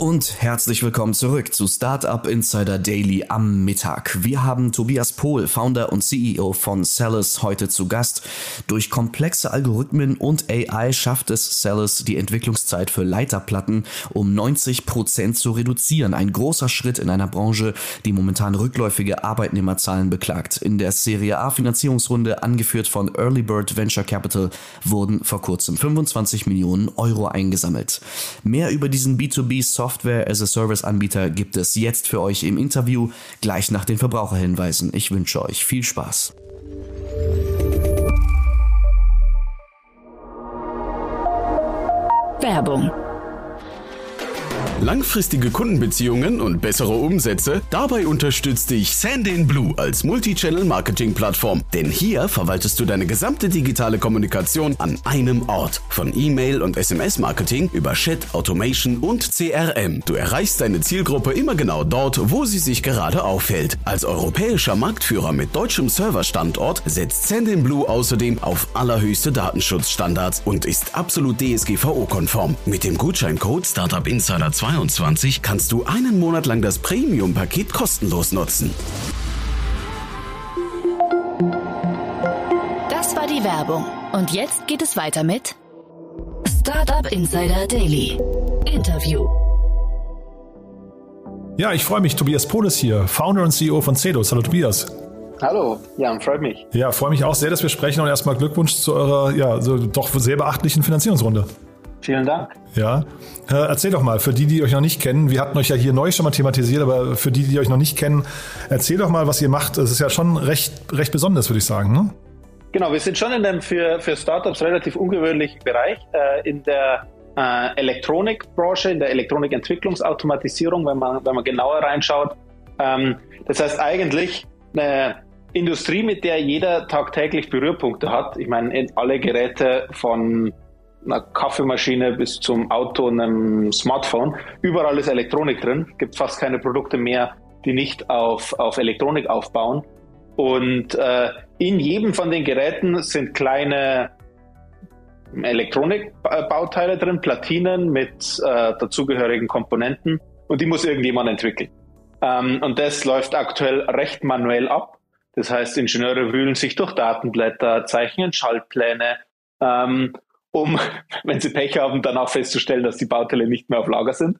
o Und herzlich willkommen zurück zu Startup Insider Daily am Mittag. Wir haben Tobias Pohl, Founder und CEO von Cellus, heute zu Gast. Durch komplexe Algorithmen und AI schafft es Cellus, die Entwicklungszeit für Leiterplatten um 90 Prozent zu reduzieren. Ein großer Schritt in einer Branche, die momentan rückläufige Arbeitnehmerzahlen beklagt. In der Serie A Finanzierungsrunde, angeführt von Early Bird Venture Capital, wurden vor kurzem 25 Millionen Euro eingesammelt. Mehr über diesen B2 B2B Software as a Service Anbieter gibt es jetzt für euch im Interview, gleich nach den Verbraucherhinweisen. Ich wünsche euch viel Spaß. Werbung Langfristige Kundenbeziehungen und bessere Umsätze? Dabei unterstützt dich Sandin Blue als Multichannel-Marketing-Plattform. Denn hier verwaltest du deine gesamte digitale Kommunikation an einem Ort. Von E-Mail und SMS-Marketing über Chat, Automation und CRM. Du erreichst deine Zielgruppe immer genau dort, wo sie sich gerade aufhält. Als europäischer Marktführer mit deutschem Serverstandort setzt Sandin Blue außerdem auf allerhöchste Datenschutzstandards und ist absolut DSGVO-konform. Mit dem Gutscheincode Startup Insider 2 2022 kannst du einen Monat lang das Premium-Paket kostenlos nutzen. Das war die Werbung. Und jetzt geht es weiter mit Startup Insider Daily. Interview. Ja, ich freue mich. Tobias Polis hier, Founder und CEO von Cedos. Hallo Tobias. Hallo, Jan, freut mich. Ja, freue mich auch sehr, dass wir sprechen und erstmal Glückwunsch zu eurer ja, so doch sehr beachtlichen Finanzierungsrunde. Vielen Dank. Ja, äh, erzähl doch mal, für die, die euch noch nicht kennen, wir hatten euch ja hier neu schon mal thematisiert, aber für die, die euch noch nicht kennen, erzähl doch mal, was ihr macht. Es ist ja schon recht, recht besonders, würde ich sagen. Ne? Genau, wir sind schon in einem für, für Startups relativ ungewöhnlichen Bereich, äh, in der äh, Elektronikbranche, in der Elektronikentwicklungsautomatisierung, wenn man, wenn man genauer reinschaut. Ähm, das heißt eigentlich eine Industrie, mit der jeder tagtäglich Berührpunkte hat. Ich meine, alle Geräte von einer Kaffeemaschine bis zum Auto und einem Smartphone. Überall ist Elektronik drin. Es gibt fast keine Produkte mehr, die nicht auf, auf Elektronik aufbauen. Und äh, in jedem von den Geräten sind kleine Elektronikbauteile drin, Platinen mit äh, dazugehörigen Komponenten. Und die muss irgendjemand entwickeln. Ähm, und das läuft aktuell recht manuell ab. Das heißt, Ingenieure wühlen sich durch Datenblätter, zeichnen Schaltpläne ähm, um, wenn sie Pech haben, dann auch festzustellen, dass die Bauteile nicht mehr auf Lager sind.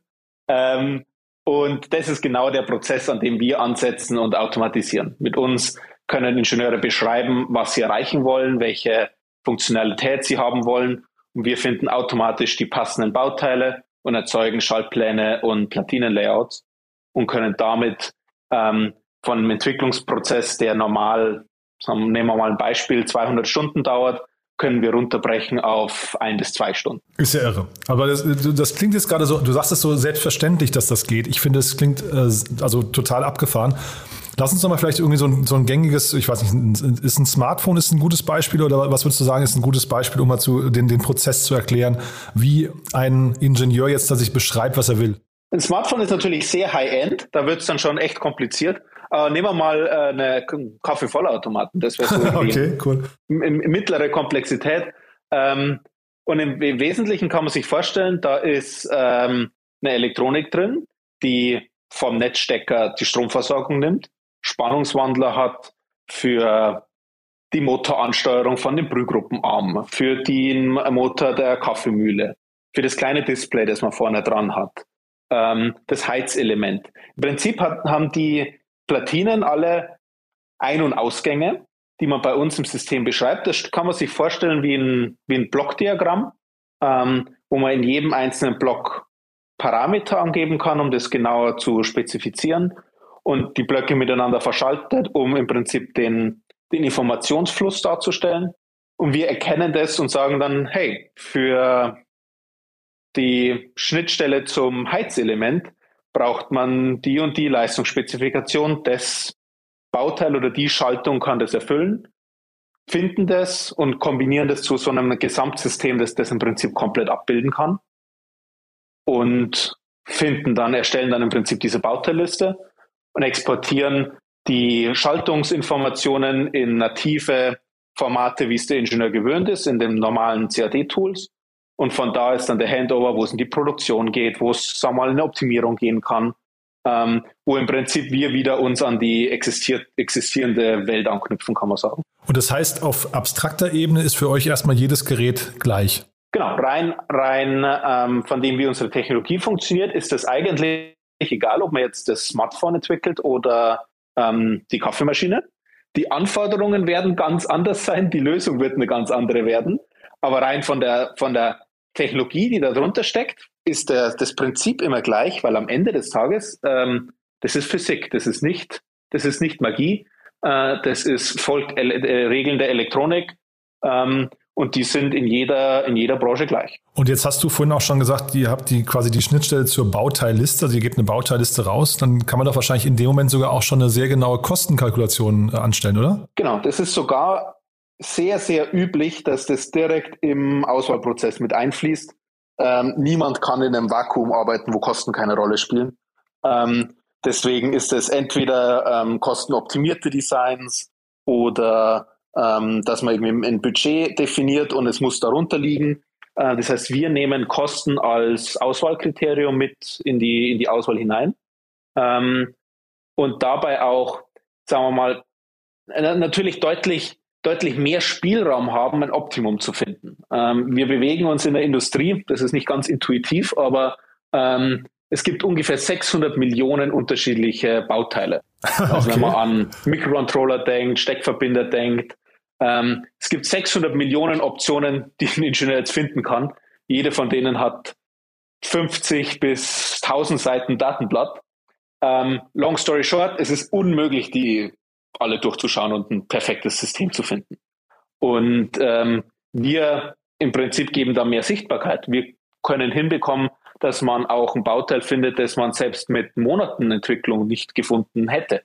Ähm, und das ist genau der Prozess, an dem wir ansetzen und automatisieren. Mit uns können Ingenieure beschreiben, was sie erreichen wollen, welche Funktionalität sie haben wollen. Und wir finden automatisch die passenden Bauteile und erzeugen Schaltpläne und Platinenlayouts und können damit ähm, von einem Entwicklungsprozess, der normal, nehmen wir mal ein Beispiel, 200 Stunden dauert, können wir runterbrechen auf ein bis zwei Stunden. Ist ja irre. Aber das, das klingt jetzt gerade so, du sagst es so selbstverständlich, dass das geht. Ich finde, es klingt äh, also total abgefahren. Lass uns doch mal vielleicht irgendwie so ein, so ein gängiges, ich weiß nicht, ist ein Smartphone ist ein gutes Beispiel oder was würdest du sagen, ist ein gutes Beispiel, um mal zu, den, den Prozess zu erklären, wie ein Ingenieur jetzt sich beschreibt, was er will? Ein Smartphone ist natürlich sehr high-end, da wird es dann schon echt kompliziert. Aber nehmen wir mal äh, eine Kaffeevollautomaten. Das wäre so okay, cool. mittlere Komplexität. Ähm, und im, im, Wesentlichen kann man sich vorstellen, da ist ähm, eine Elektronik drin, die vom Netzstecker die Stromversorgung nimmt, Spannungswandler hat für die Motoransteuerung von dem Brühgruppenarm, für den Motor der Kaffeemühle, für das kleine Display, das man vorne dran hat, ähm, das Heizelement. Im Prinzip hat, haben die Platinen alle Ein- und Ausgänge, die man bei uns im System beschreibt. Das kann man sich vorstellen wie ein, wie ein Blockdiagramm, ähm, wo man in jedem einzelnen Block Parameter angeben kann, um das genauer zu spezifizieren und die Blöcke miteinander verschaltet, um im Prinzip den, den Informationsfluss darzustellen. Und wir erkennen das und sagen dann, hey, für die Schnittstelle zum Heizelement braucht man die und die Leistungsspezifikation des Bauteil oder die Schaltung kann das erfüllen, finden das und kombinieren das zu so einem Gesamtsystem, das das im Prinzip komplett abbilden kann und finden dann, erstellen dann im Prinzip diese Bauteilliste und exportieren die Schaltungsinformationen in native Formate, wie es der Ingenieur gewöhnt ist, in den normalen CAD-Tools Und von da ist dann der Handover, wo es in die Produktion geht, wo es, sagen wir mal, in eine Optimierung gehen kann, ähm, wo im Prinzip wir wieder uns an die existierende Welt anknüpfen, kann man sagen. Und das heißt, auf abstrakter Ebene ist für euch erstmal jedes Gerät gleich? Genau, rein, rein ähm, von dem, wie unsere Technologie funktioniert, ist das eigentlich egal, ob man jetzt das Smartphone entwickelt oder ähm, die Kaffeemaschine. Die Anforderungen werden ganz anders sein, die Lösung wird eine ganz andere werden. Aber rein von der, von der Technologie, die darunter steckt, ist der, das Prinzip immer gleich, weil am Ende des Tages, ähm, das ist Physik, das ist nicht, das ist nicht Magie, äh, das ist folgt äh, Regeln der Elektronik. Ähm, und die sind in jeder, in jeder Branche gleich. Und jetzt hast du vorhin auch schon gesagt, ihr habt die quasi die Schnittstelle zur Bauteilliste, also ihr gebt eine Bauteilliste raus, dann kann man doch wahrscheinlich in dem Moment sogar auch schon eine sehr genaue Kostenkalkulation äh, anstellen, oder? Genau, das ist sogar sehr, sehr üblich, dass das direkt im Auswahlprozess mit einfließt. Ähm, niemand kann in einem Vakuum arbeiten, wo Kosten keine Rolle spielen. Ähm, deswegen ist es entweder ähm, kostenoptimierte Designs oder ähm, dass man eben ein Budget definiert und es muss darunter liegen. Äh, das heißt, wir nehmen Kosten als Auswahlkriterium mit in die, in die Auswahl hinein ähm, und dabei auch, sagen wir mal, natürlich deutlich, deutlich mehr Spielraum haben, ein Optimum zu finden. Ähm, wir bewegen uns in der Industrie, das ist nicht ganz intuitiv, aber ähm, es gibt ungefähr 600 Millionen unterschiedliche Bauteile. Also okay. wenn man an Mikrocontroller denkt, Steckverbinder denkt, ähm, es gibt 600 Millionen Optionen, die ein Ingenieur jetzt finden kann. Jede von denen hat 50 bis 1000 Seiten Datenblatt. Ähm, long story short, es ist unmöglich, die alle durchzuschauen und ein perfektes System zu finden. Und ähm, wir im Prinzip geben da mehr Sichtbarkeit. Wir können hinbekommen, dass man auch ein Bauteil findet, das man selbst mit Monaten Entwicklung nicht gefunden hätte.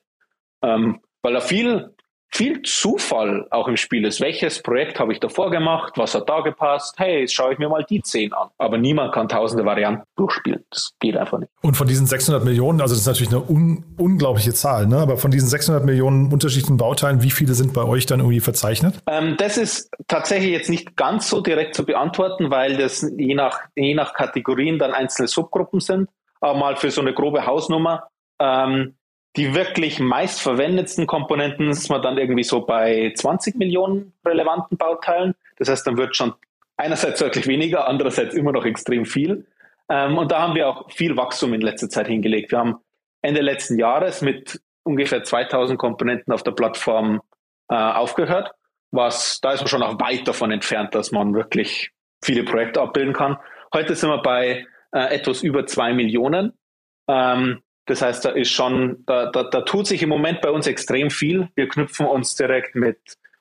Ähm, weil da viel viel Zufall auch im Spiel ist. Welches Projekt habe ich davor gemacht? Was hat da gepasst? Hey, jetzt schaue ich mir mal die 10 an. Aber niemand kann tausende Varianten durchspielen. Das geht einfach nicht. Und von diesen 600 Millionen, also das ist natürlich eine un unglaubliche Zahl, ne? aber von diesen 600 Millionen unterschiedlichen Bauteilen, wie viele sind bei euch dann irgendwie verzeichnet? Ähm, das ist tatsächlich jetzt nicht ganz so direkt zu beantworten, weil das je nach, je nach Kategorien dann einzelne Subgruppen sind. Aber mal für so eine grobe Hausnummer. Ähm, die wirklich meistverwendetsten Komponenten ist man dann irgendwie so bei 20 Millionen relevanten Bauteilen. Das heißt, dann wird schon einerseits deutlich weniger, andererseits immer noch extrem viel. Ähm, und da haben wir auch viel Wachstum in letzter Zeit hingelegt. Wir haben Ende letzten Jahres mit ungefähr 2000 Komponenten auf der Plattform äh, aufgehört. Was, da ist man schon auch weit davon entfernt, dass man wirklich viele Projekte abbilden kann. Heute sind wir bei äh, etwas über zwei Millionen. Ähm, das heißt, da ist schon, da, da, da tut sich im Moment bei uns extrem viel. Wir knüpfen uns direkt mit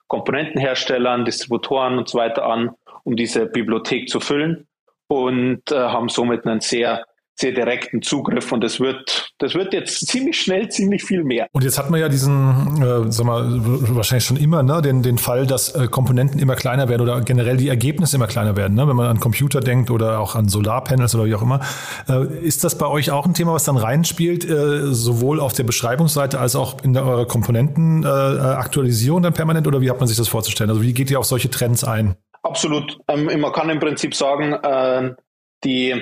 Komponentenherstellern, Distributoren und so weiter an, um diese Bibliothek zu füllen und äh, haben somit einen sehr sehr direkten Zugriff und das wird, das wird jetzt ziemlich schnell ziemlich viel mehr. Und jetzt hat man ja diesen, äh, sag mal, wahrscheinlich schon immer, ne, den, den Fall, dass äh, Komponenten immer kleiner werden oder generell die Ergebnisse immer kleiner werden, ne? wenn man an Computer denkt oder auch an Solarpanels oder wie auch immer. Äh, ist das bei euch auch ein Thema, was dann reinspielt, äh, sowohl auf der Beschreibungsseite als auch in der, eurer Komponentenaktualisierung äh, dann permanent oder wie hat man sich das vorzustellen? Also wie geht ihr auf solche Trends ein? Absolut. Ähm, man kann im Prinzip sagen, äh, die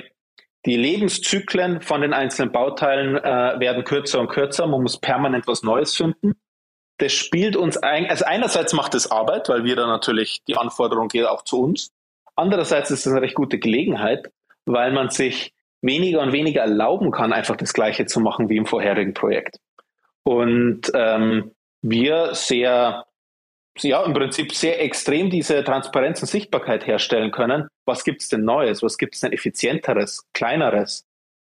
die Lebenszyklen von den einzelnen Bauteilen äh, werden kürzer und kürzer. Man muss permanent was Neues finden. Das spielt uns ein, also einerseits macht es Arbeit, weil wir da natürlich die Anforderung geht auch zu uns. Andererseits ist es eine recht gute Gelegenheit, weil man sich weniger und weniger erlauben kann, einfach das Gleiche zu machen wie im vorherigen Projekt. Und ähm, wir sehr ja, im Prinzip sehr extrem diese Transparenz und Sichtbarkeit herstellen können. Was gibt es denn Neues? Was gibt es denn Effizienteres, Kleineres?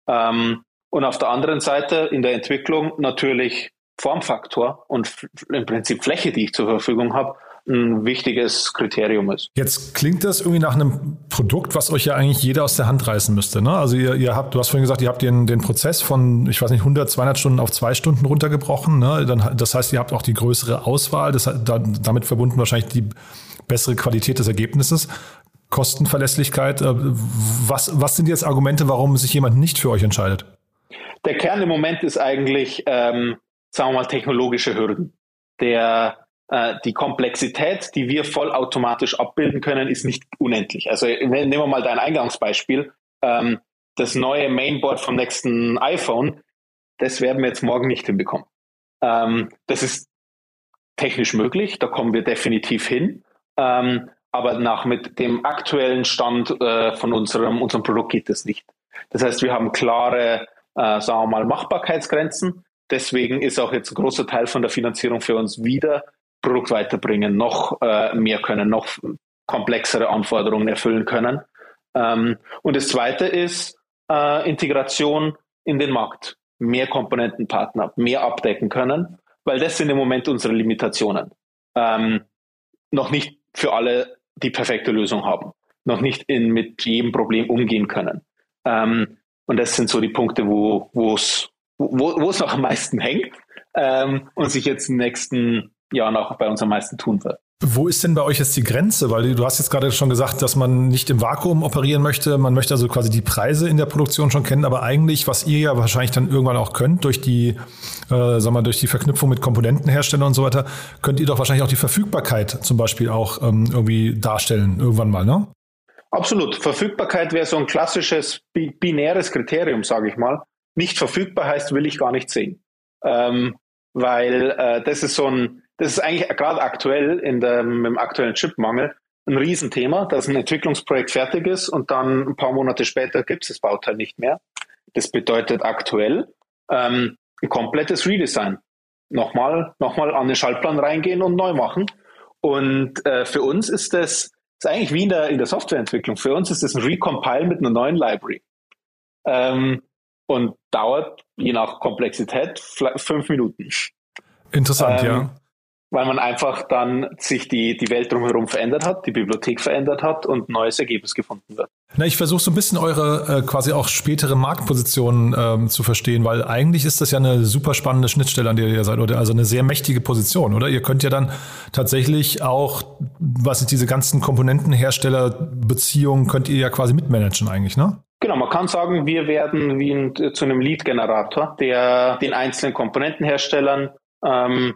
Ähm, und auf der anderen Seite in der Entwicklung natürlich Formfaktor und im Prinzip Fläche, die ich zur Verfügung habe, ein wichtiges Kriterium ist. Jetzt klingt das irgendwie nach einem Produkt, was euch ja eigentlich jeder aus der Hand reißen müsste. Ne? Also ihr, ihr habt, du hast vorhin gesagt, ihr habt den, den Prozess von, ich weiß nicht, 100, 200 Stunden auf zwei Stunden runtergebrochen. Ne? Dann, das heißt, ihr habt auch die größere Auswahl, das, damit verbunden wahrscheinlich die bessere Qualität des Ergebnisses. Kostenverlässlichkeit. Äh, was, was sind jetzt Argumente, warum sich jemand nicht für euch entscheidet? Der Kern im Moment ist eigentlich, ähm, sagen wir mal, technologische Hürden. Der die Komplexität, die wir vollautomatisch abbilden können, ist nicht unendlich. Also nehmen wir mal dein Eingangsbeispiel. Ähm, das neue Mainboard vom nächsten iPhone, das werden wir jetzt morgen nicht hinbekommen. Ähm, das ist technisch möglich, da kommen wir definitiv hin. Ähm, aber nach mit dem aktuellen Stand äh, von unserem, unserem Produkt geht das nicht. Das heißt, wir haben klare, äh, sagen wir mal, Machbarkeitsgrenzen. Deswegen ist auch jetzt ein großer Teil von der Finanzierung für uns wieder Produkt weiterbringen, noch äh, mehr können, noch komplexere Anforderungen erfüllen können. Ähm, und das Zweite ist äh, Integration in den Markt, mehr Komponentenpartner, mehr abdecken können, weil das sind im Moment unsere Limitationen. Ähm, noch nicht für alle die perfekte Lösung haben, noch nicht in, mit jedem Problem umgehen können. Ähm, und das sind so die Punkte, wo es wo, wo noch am meisten hängt ähm, und sich jetzt im nächsten Jahr noch bei uns am meisten tun wird. Wo ist denn bei euch jetzt die Grenze? Weil du hast jetzt gerade schon gesagt, dass man nicht im Vakuum operieren möchte. Man möchte also quasi die Preise in der Produktion schon kennen. Aber eigentlich, was ihr ja wahrscheinlich dann irgendwann auch könnt, durch die, äh, sagen wir, durch die Verknüpfung mit Komponentenherstellern und so weiter, könnt ihr doch wahrscheinlich auch die Verfügbarkeit zum Beispiel auch ähm, irgendwie darstellen, irgendwann mal, ne? Absolut. Verfügbarkeit wäre so ein klassisches binäres Kriterium, sage ich mal. Nicht verfügbar heißt, will ich gar nicht sehen. Ähm, weil äh, das ist so ein, das ist eigentlich gerade aktuell in dem, im aktuellen Chipmangel ein Riesenthema, dass ein Entwicklungsprojekt fertig ist und dann ein paar Monate später gibt es das Bauteil nicht mehr. Das bedeutet aktuell ähm, ein komplettes Redesign. Nochmal, nochmal an den Schaltplan reingehen und neu machen. Und äh, für uns ist das, ist eigentlich wie in der, in der Softwareentwicklung. Für uns ist das ein Recompile mit einer neuen Library. Ähm, und dauert je nach Komplexität fünf Minuten. Interessant, ähm, ja weil man einfach dann sich die, die Welt drumherum verändert hat, die Bibliothek verändert hat und ein neues Ergebnis gefunden wird. Na, ich versuche so ein bisschen eure äh, quasi auch spätere Marktposition ähm, zu verstehen, weil eigentlich ist das ja eine super spannende Schnittstelle, an der ihr seid, oder also eine sehr mächtige Position, oder? Ihr könnt ja dann tatsächlich auch, was ist diese ganzen Komponentenherstellerbeziehungen, könnt ihr ja quasi mitmanagen eigentlich, ne? Genau, man kann sagen, wir werden wie ein, zu einem Lead-Generator, der den einzelnen Komponentenherstellern ähm,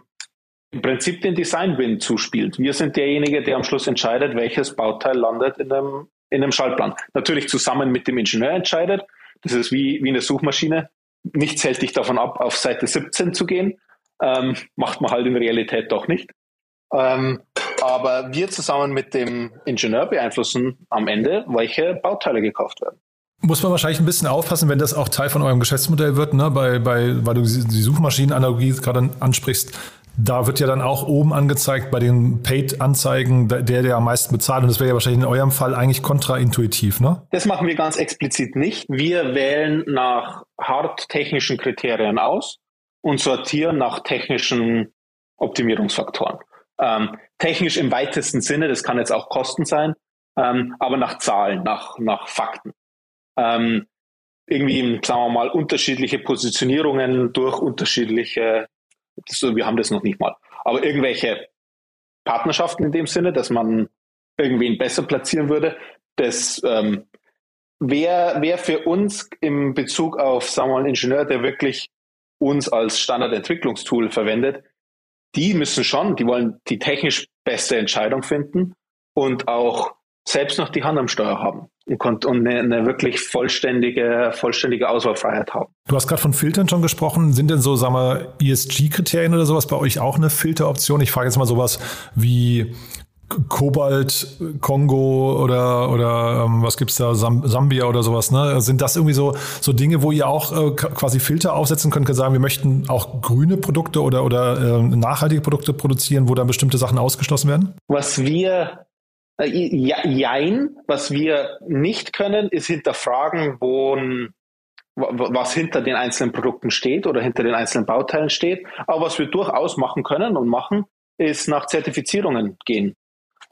im Prinzip den Design-Win zuspielt. Wir sind derjenige, der am Schluss entscheidet, welches Bauteil landet in einem, in einem Schaltplan. Natürlich zusammen mit dem Ingenieur entscheidet. Das ist wie, wie eine Suchmaschine. Nichts hält dich davon ab, auf Seite 17 zu gehen. Ähm, macht man halt in Realität doch nicht. Ähm, aber wir zusammen mit dem Ingenieur beeinflussen am Ende, welche Bauteile gekauft werden. Muss man wahrscheinlich ein bisschen aufpassen, wenn das auch Teil von eurem Geschäftsmodell wird, ne? bei, bei, weil du die Suchmaschinenanalogie gerade ansprichst. Da wird ja dann auch oben angezeigt bei den Paid-Anzeigen, der, der am meisten bezahlt. Und das wäre ja wahrscheinlich in eurem Fall eigentlich kontraintuitiv, ne? Das machen wir ganz explizit nicht. Wir wählen nach hart technischen Kriterien aus und sortieren nach technischen Optimierungsfaktoren. Ähm, technisch im weitesten Sinne, das kann jetzt auch Kosten sein, ähm, aber nach Zahlen, nach, nach Fakten. Ähm, irgendwie, sagen wir mal, unterschiedliche Positionierungen durch unterschiedliche das, wir haben das noch nicht mal. Aber irgendwelche Partnerschaften in dem Sinne, dass man irgendwen besser platzieren würde, das ähm, wäre wär für uns im Bezug auf, sagen wir mal, einen Ingenieur, der wirklich uns als Standardentwicklungstool verwendet, die müssen schon, die wollen die technisch beste Entscheidung finden und auch selbst noch die Hand am Steuer haben und, und eine, eine, wirklich vollständige, vollständige Auswahlfreiheit haben. Du hast gerade von Filtern schon gesprochen. Sind denn so, sagen wir, ESG-Kriterien oder sowas bei euch auch eine Filteroption? Ich frage jetzt mal sowas wie Kobalt, Kongo oder oder ähm, was gibt's da, Sambia oder sowas, ne? Sind das irgendwie so so Dinge, wo ihr auch äh, quasi Filter aufsetzen könnt, könnt sagen, wir möchten auch grüne Produkte oder oder äh, nachhaltige Produkte produzieren, wo dann bestimmte Sachen ausgeschlossen werden? Was wir jein, was wir nicht können, ist hinterfragen, wo was hinter den einzelnen Produkten steht oder hinter den einzelnen Bauteilen steht. Aber was wir durchaus machen können und machen, ist nach Zertifizierungen gehen.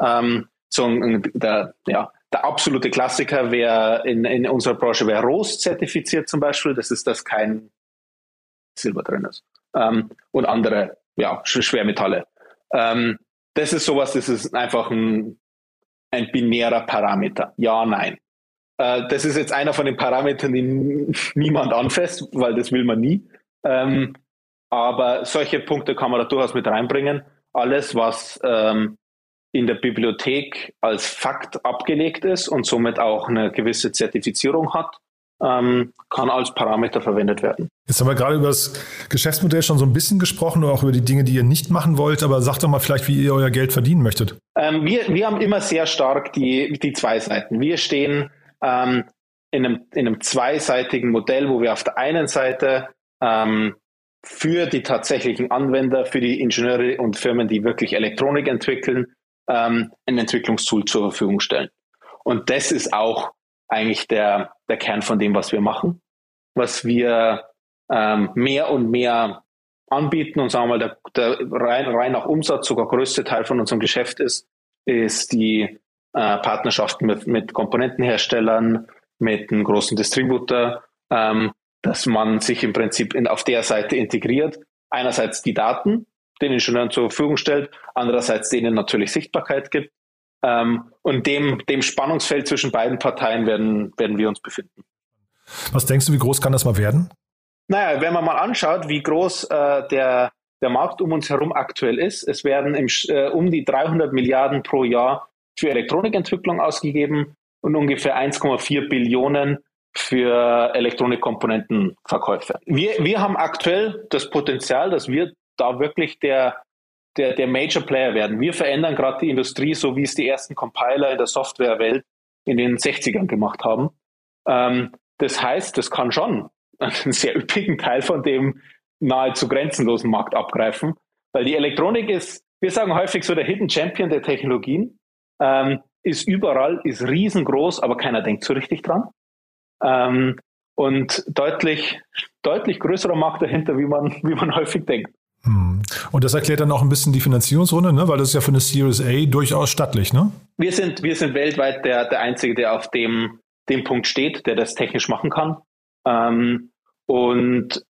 Ähm, so der, ja, der absolute Klassiker wäre in, in unserer Branche wäre ROS zertifiziert zum Beispiel. Das ist, dass kein Silber drin ist. Ähm, und andere ja, Schwermetalle. Ähm, das ist sowas, das ist einfach ein ein binärer Parameter. Ja, nein. Äh, das ist jetzt einer von den Parametern, die niemand anfasst, weil das will man nie. Ähm, aber solche Punkte kann man da durchaus mit reinbringen. alles, was ähm, in der Bibliothek als Fakt abgelegt ist und somit auch eine gewisse Zertifizierung hat, ähm, kann als Parameter verwendet werden. Jetzt haben wir gerade über das Geschäftsmodell schon so ein bisschen gesprochen und auch über die Dinge, die ihr nicht machen wollt, aber sagt doch mal vielleicht, wie ihr euer Geld verdienen möchtet. Ähm, wir, wir haben immer sehr stark die, die zwei Seiten. Wir stehen ähm, in, einem, in einem zweiseitigen Modell, wo wir auf der einen Seite ähm, für die tatsächlichen Anwender, für die Ingenieure und Firmen, die wirklich Elektronik entwickeln, ähm, ein Entwicklungstool zur Verfügung stellen. Und das ist auch eigentlich der, der Kern von dem, was wir machen. Was wir ähm, mehr und mehr anbieten und sagen wir mal, der, der rein, rein nach Umsatz sogar größte Teil von unserem Geschäft ist, ist die äh, Partnerschaften mit, mit Komponentenherstellern, mit einem großen Distributor, ähm, dass man sich im Prinzip in, auf der Seite integriert. Einerseits die Daten, den Ingenieuren zur Verfügung stellt, andererseits denen natürlich Sichtbarkeit gibt. Ähm, und dem, dem Spannungsfeld zwischen beiden Parteien werden, werden wir uns befinden. Was denkst du, wie groß kann das mal werden? Naja, wenn man mal anschaut, wie groß äh, der, der Markt um uns herum aktuell ist, es werden im, äh, um die 300 Milliarden pro Jahr für Elektronikentwicklung ausgegeben und ungefähr 1,4 Billionen für Elektronikkomponentenverkäufe. Wir, wir haben aktuell das Potenzial, dass wir da wirklich der, der, der Major Player werden. Wir verändern gerade die Industrie, so wie es die ersten Compiler in der Softwarewelt in den 60ern gemacht haben. Ähm, das heißt, das kann schon einen sehr üppigen Teil von dem nahezu grenzenlosen Markt abgreifen, weil die Elektronik ist, wir sagen häufig so der Hidden Champion der Technologien, ähm, ist überall, ist riesengroß, aber keiner denkt so richtig dran. Ähm, und deutlich, deutlich größerer Markt dahinter, wie man, wie man häufig denkt. Hm. Und das erklärt dann auch ein bisschen die Finanzierungsrunde, ne? weil das ist ja für eine Series A durchaus stattlich, ne? Wir sind, wir sind weltweit der, der Einzige, der auf dem, dem Punkt steht, der das technisch machen kann. Ähm, und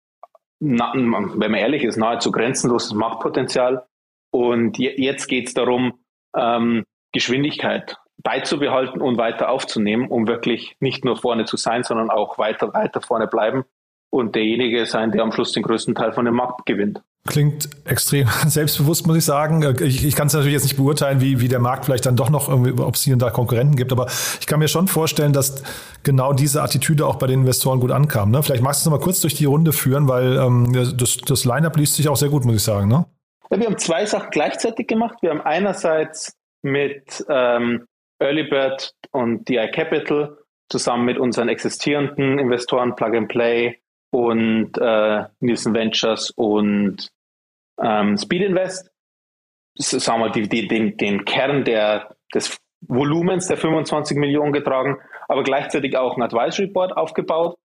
na, wenn man ehrlich ist, nahezu grenzenloses Marktpotenzial. Und je, jetzt geht es darum, ähm, Geschwindigkeit beizubehalten und weiter aufzunehmen, um wirklich nicht nur vorne zu sein, sondern auch weiter, weiter vorne bleiben und derjenige sein, der am Schluss den größten Teil von dem Markt gewinnt. Klingt extrem selbstbewusst, muss ich sagen. Ich, ich kann es natürlich jetzt nicht beurteilen, wie, wie der Markt vielleicht dann doch noch irgendwie, ob es hier und da Konkurrenten gibt, aber ich kann mir schon vorstellen, dass genau diese Attitüde auch bei den Investoren gut ankam. Ne? Vielleicht magst du es noch mal kurz durch die Runde führen, weil ähm, das, das Line-Up liest sich auch sehr gut, muss ich sagen. Ne? Ja, wir haben zwei Sachen gleichzeitig gemacht. Wir haben einerseits mit ähm, Early Bird und DI Capital zusammen mit unseren existierenden Investoren Plug and Play und äh, Nielsen Ventures und ähm, Speed Invest, sagen wir, die, die, den, den Kern der, des Volumens der 25 Millionen getragen, aber gleichzeitig auch ein Advisory Board aufgebaut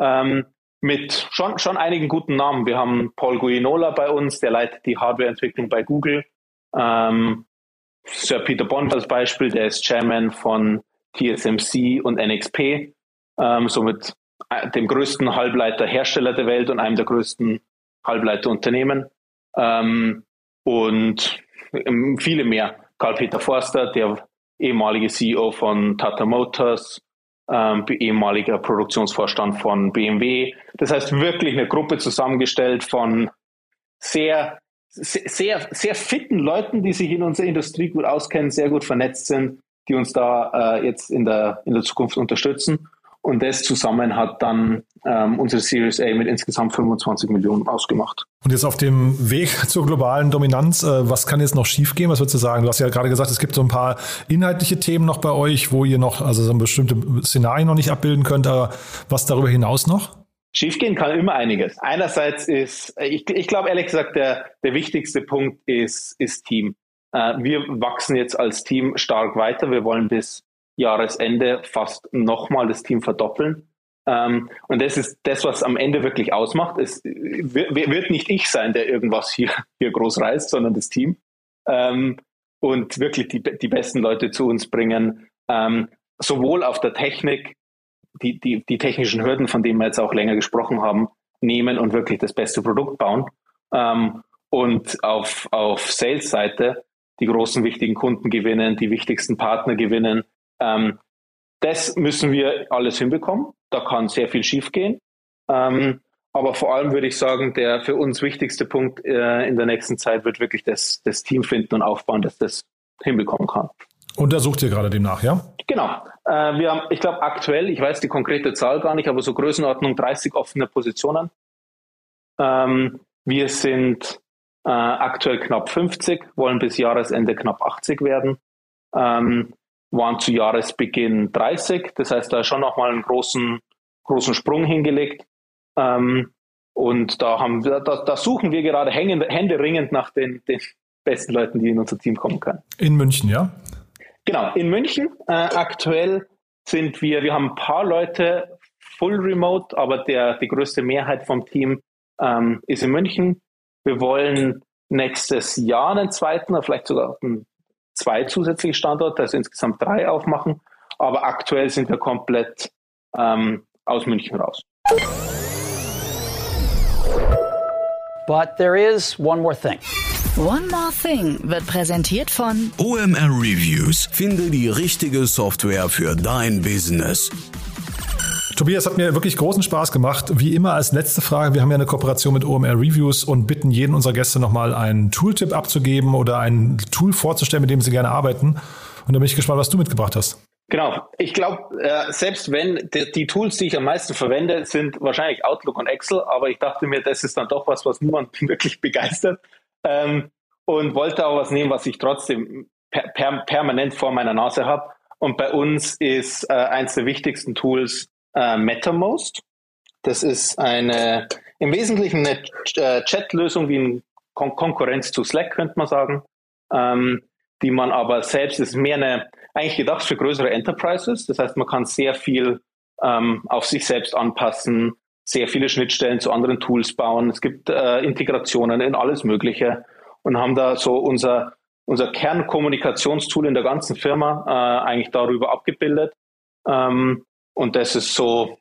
ähm, mit schon, schon einigen guten Namen. Wir haben Paul Guinola bei uns, der leitet die Hardwareentwicklung bei Google. Ähm, Sir Peter Bond als Beispiel, der ist Chairman von TSMC und NXP, ähm, somit äh, dem größten Halbleiterhersteller der Welt und einem der größten Halbleiterunternehmen. Ähm, und ähm, viele mehr. Karl-Peter Forster, der ehemalige CEO von Tata Motors, ähm, ehemaliger Produktionsvorstand von BMW. Das heißt wirklich eine Gruppe zusammengestellt von sehr, sehr, sehr fitten Leuten, die sich in unserer Industrie gut auskennen, sehr gut vernetzt sind, die uns da äh, jetzt in der, in der Zukunft unterstützen. Und das zusammen hat dann ähm, unsere Series A mit insgesamt 25 Millionen ausgemacht. Und jetzt auf dem Weg zur globalen Dominanz, äh, was kann jetzt noch schiefgehen? Was würdest du sagen? Du hast ja gerade gesagt, es gibt so ein paar inhaltliche Themen noch bei euch, wo ihr noch, also so bestimmte Szenarien noch nicht abbilden könnt, aber was darüber hinaus noch? Schiefgehen kann immer einiges. Einerseits ist, ich, ich glaube ehrlich gesagt, der, der wichtigste Punkt ist, ist Team. Äh, wir wachsen jetzt als Team stark weiter. Wir wollen bis Jahresende fast nochmal das Team verdoppeln. Ähm, und das ist das, was am Ende wirklich ausmacht. Es wird nicht ich sein, der irgendwas hier, hier groß reißt, sondern das Team. Ähm, und wirklich die, die besten Leute zu uns bringen, ähm, sowohl auf der Technik, die, die, die technischen Hürden, von denen wir jetzt auch länger gesprochen haben, nehmen und wirklich das beste Produkt bauen. Ähm, und auf, auf Sales-Seite die großen wichtigen Kunden gewinnen, die wichtigsten Partner gewinnen, ähm, das müssen wir alles hinbekommen. Da kann sehr viel schiefgehen. Ähm, aber vor allem würde ich sagen, der für uns wichtigste Punkt äh, in der nächsten Zeit wird wirklich das, das Team finden und aufbauen, dass das hinbekommen kann. Und da sucht ihr gerade demnach, ja? Genau. Äh, wir haben, ich glaube, aktuell, ich weiß die konkrete Zahl gar nicht, aber so Größenordnung 30 offene Positionen. Ähm, wir sind äh, aktuell knapp 50, wollen bis Jahresende knapp 80 werden. Ähm, waren zu Jahresbeginn 30. Das heißt, da schon nochmal einen großen, großen Sprung hingelegt. Ähm, und da haben wir, da, da suchen wir gerade händeringend nach den, den besten Leuten, die in unser Team kommen können. In München, ja? Genau, in München. Äh, aktuell sind wir, wir haben ein paar Leute full remote, aber der, die größte Mehrheit vom Team ähm, ist in München. Wir wollen nächstes Jahr einen zweiten oder vielleicht sogar einen, zwei zusätzliche Standorte, also insgesamt drei aufmachen. Aber aktuell sind wir komplett ähm, aus München raus. But there is one more thing. One More Thing wird präsentiert von OMR Reviews. Finde die richtige Software für dein Business. Tobias hat mir wirklich großen Spaß gemacht. Wie immer als letzte Frage, wir haben ja eine Kooperation mit OMR Reviews und bitten jeden unserer Gäste nochmal einen Tooltip abzugeben oder ein Tool vorzustellen, mit dem sie gerne arbeiten. Und da bin ich gespannt, was du mitgebracht hast. Genau. Ich glaube, äh, selbst wenn die, Tools, die ich am meisten verwende, sind wahrscheinlich Outlook und Excel, aber ich dachte mir, das ist dann doch was, was niemand wirklich begeistert. Ähm, und wollte auch was nehmen, was ich trotzdem per, per, permanent vor meiner Nase habe. Und bei uns ist äh, eins der wichtigsten Tools äh, MetaMost. Das ist eine im Wesentlichen eine äh, Chat-Lösung wie eine Kon Konkurrenz zu Slack, könnte man sagen, ähm, die man aber selbst ist mehr eine eigentlich gedacht für größere Enterprises. Das heißt, man kann sehr viel ähm, auf sich selbst anpassen, sehr viele Schnittstellen zu anderen Tools bauen. Es gibt äh, Integrationen in alles Mögliche und haben da so unser unser Kernkommunikationstool in der ganzen Firma äh, eigentlich darüber abgebildet. Ähm, und das ist so,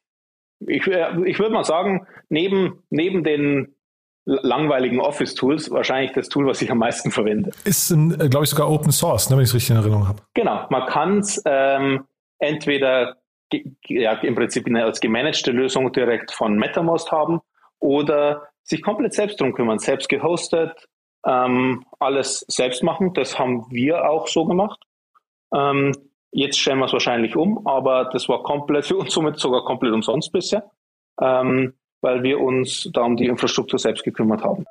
ich, äh, ich würde mal sagen, neben, neben den langweiligen Office-Tools wahrscheinlich das Tool, was ich am meisten verwende. Ist, äh, glaube ich, sogar Open Source, ne, wenn ich es richtig in Erinnerung habe. Genau, man kann es ähm, entweder ja, im Prinzip als gemanagte Lösung direkt von MetaMost haben oder sich komplett selbst drum kümmern, selbst gehostet, ähm, alles selbst machen. Das haben wir auch so gemacht. Ähm, Jetzt stellen wir es wahrscheinlich um, aber das war komplett für uns somit sogar komplett umsonst bisher, ähm, weil wir uns da um die Infrastruktur selbst gekümmert haben.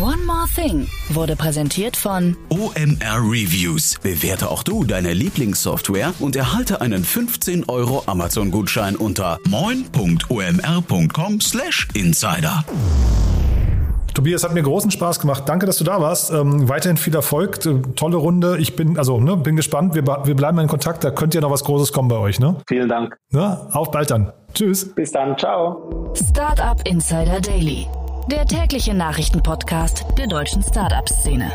One More Thing wurde präsentiert von OMR Reviews. Bewerte auch du deine Lieblingssoftware und erhalte einen 15 Euro Amazon-Gutschein unter moin.omr.com/insider. Tobias, hat mir großen Spaß gemacht. Danke, dass du da warst. Ähm, weiterhin viel Erfolg. Äh, tolle Runde. Ich bin, also, ne, bin gespannt. Wir, wir bleiben in Kontakt. Da könnte ja noch was Großes kommen bei euch, ne? Vielen Dank. Ne? Auf bald dann. Tschüss. Bis dann. Ciao. Startup Insider Daily. Der tägliche Nachrichtenpodcast der deutschen Startup-Szene.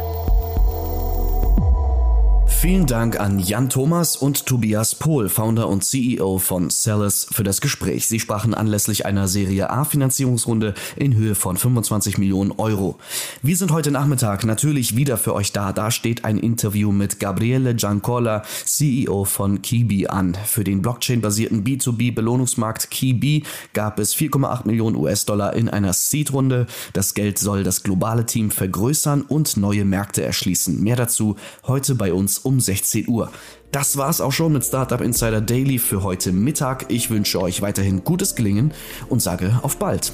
Vielen Dank an Jan Thomas und Tobias Pohl, Founder und CEO von Sellers, für das Gespräch. Sie sprachen anlässlich einer Serie A Finanzierungsrunde in Höhe von 25 Millionen Euro. Wir sind heute Nachmittag natürlich wieder für euch da. Da steht ein Interview mit Gabriele Giancola, CEO von Kibi an. Für den Blockchain-basierten B2B-Belohnungsmarkt Kibi gab es 4,8 Millionen US-Dollar in einer Seed-Runde. Das Geld soll das globale Team vergrößern und neue Märkte erschließen. Mehr dazu heute bei uns um 16 Uhr. Das war's auch schon mit Startup Insider Daily für heute Mittag. Ich wünsche euch weiterhin gutes Gelingen und sage auf bald.